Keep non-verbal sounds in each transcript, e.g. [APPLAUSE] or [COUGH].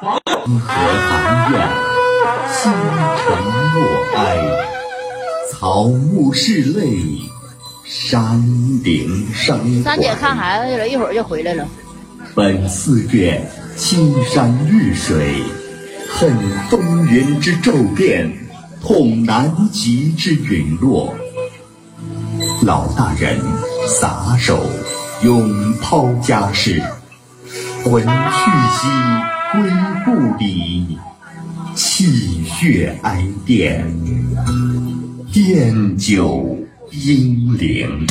河寒怨，星辰若哀，草木是泪，山顶生三姐看孩子去了，一会儿就回来了。本寺院青山绿水，恨风云之骤变，痛南极之陨落。老大人撒手，永抛家事，魂去兮归故里，泣血哀殿，奠酒英灵。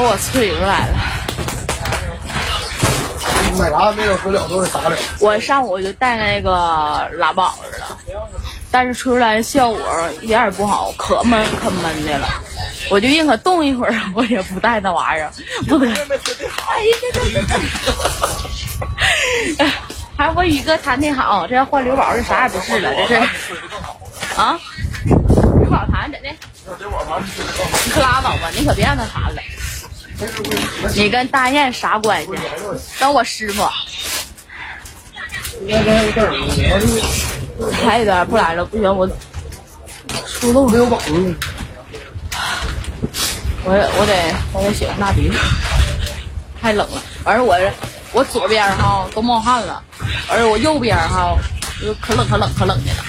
给我吹出来了。买啥没有说了都是啥的。我上午就带那个拉宝子了，但是吹出来的效果一点也不好，可闷可闷的了。我就宁可冻一会儿，我也不带那玩意儿，不得。哎呀，这这这！还我宇哥弹的好，这要换刘宝就啥也不是了，这是。啊？刘宝弹怎的？你可拉倒吧，你可别让他弹了。你跟大雁啥关系？等我师傅。还有一段不来了，不行，我出漏没有宝子。我我得我得洗个大鼻，太冷了。完事我我左边哈都冒汗了，而且我右边哈就可冷可冷可冷的了。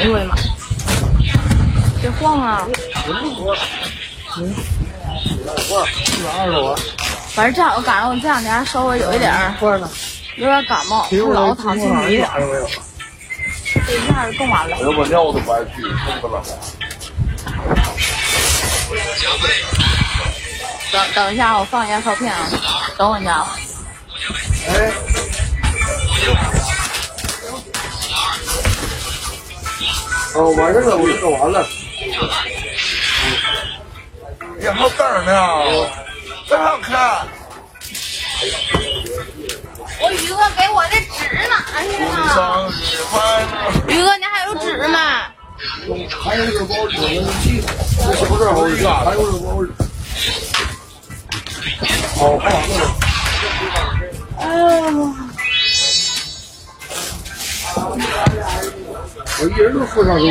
哎呦我的妈！别晃啊！嗯，一百二十多。反正正好赶上我这两天稍微有一点儿，有点感冒，不老躺进去的。这一下就更完了。我我尿都不爱去，这么冷。等等一下，我放一下照片啊，等我一下。哎。哦，完事了，我说完了。然后灯呢？真好看。我宇哥给我的纸哪去了？生日快乐！宇哥，你还有纸吗？还有个包纸，这什么事儿？好事还有个包纸。好，好，好。哎呀！我一人都付上去。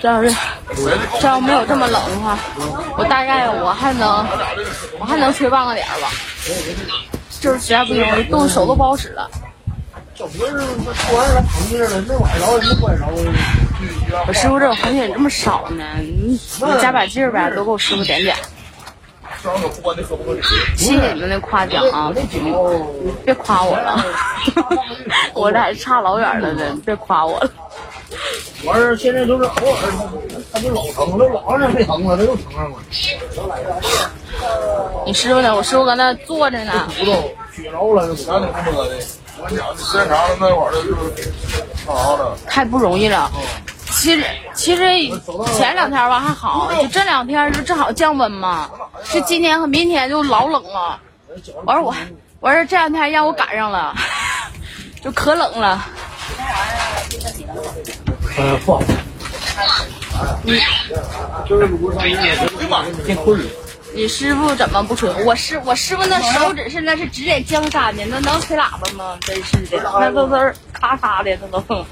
这要是这要没有这么冷的话，我大概我还能我还能吹半个点吧。就是实在不行，我冻手都不好使了。我师傅这红心这么少呢，你你加把劲儿呗，多给我师傅点点。谢谢你们的夸奖啊！别夸我了，[LAUGHS] 我俩差老远了呢，别夸我了。完事现在就是偶尔他就老疼了，晚上没疼了，他又疼上了。你师傅呢？我师傅搁那坐着呢。骨头了，啥挺不得的。我讲时间长了那会儿就是啥了。太不容易了。其实其实前两天吧还好，就这两天就正好降温嘛。就今天和明天就老冷了。完事我完事这两天让我赶上了，就可冷了。你师傅怎么不吹？我师我师傅那手指是那是指点江山的，那能吹喇叭吗？真是的，那都是咔咔的，那都。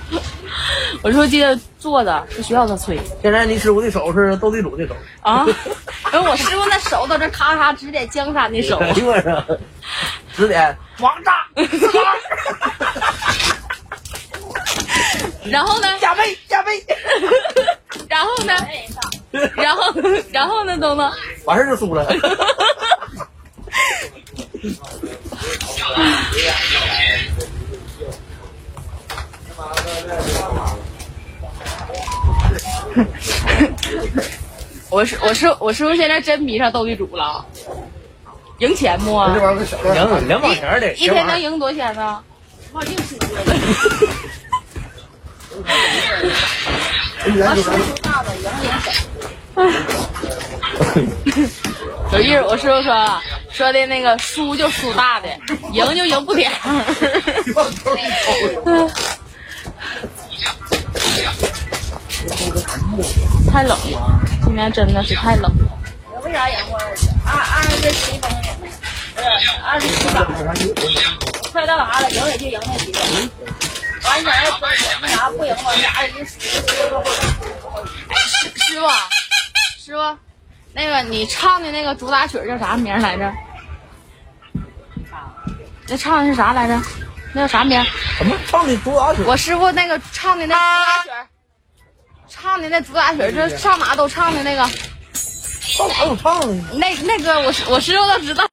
我说今天坐着不需要他吹。现在你师傅的手是斗地主的手啊？[LAUGHS] 然后我师傅那手都是咔咔指点江山的手。[LAUGHS] 指点王炸。[LAUGHS] 然后呢？加倍加倍。[LAUGHS] 然后呢？然后然后呢？东东。完事就输了。[LAUGHS] 我是我是我是不是现在真迷上斗地主了？赢钱不？赢两毛钱的。一天能赢多少钱呢？忘净输 [LAUGHS] 我输大的，赢赢小。有意思，我师傅说说的那个输就输大的，赢就赢不点。太冷了，今天真的是太冷了。为啥赢过？二二十七分赢的，不是二十七把。快到啥了？赢也就赢那几个。完事儿那啥不赢我俩人就输师师傅，师傅，那个你唱的那个主打曲叫啥名来着？那唱的是啥来着？那叫啥名？什么唱的主打曲？我师傅那个唱的那主打曲。唱的那主打曲，就是上哪都唱的那个，上哪都唱的。那那个，我我师傅都知道。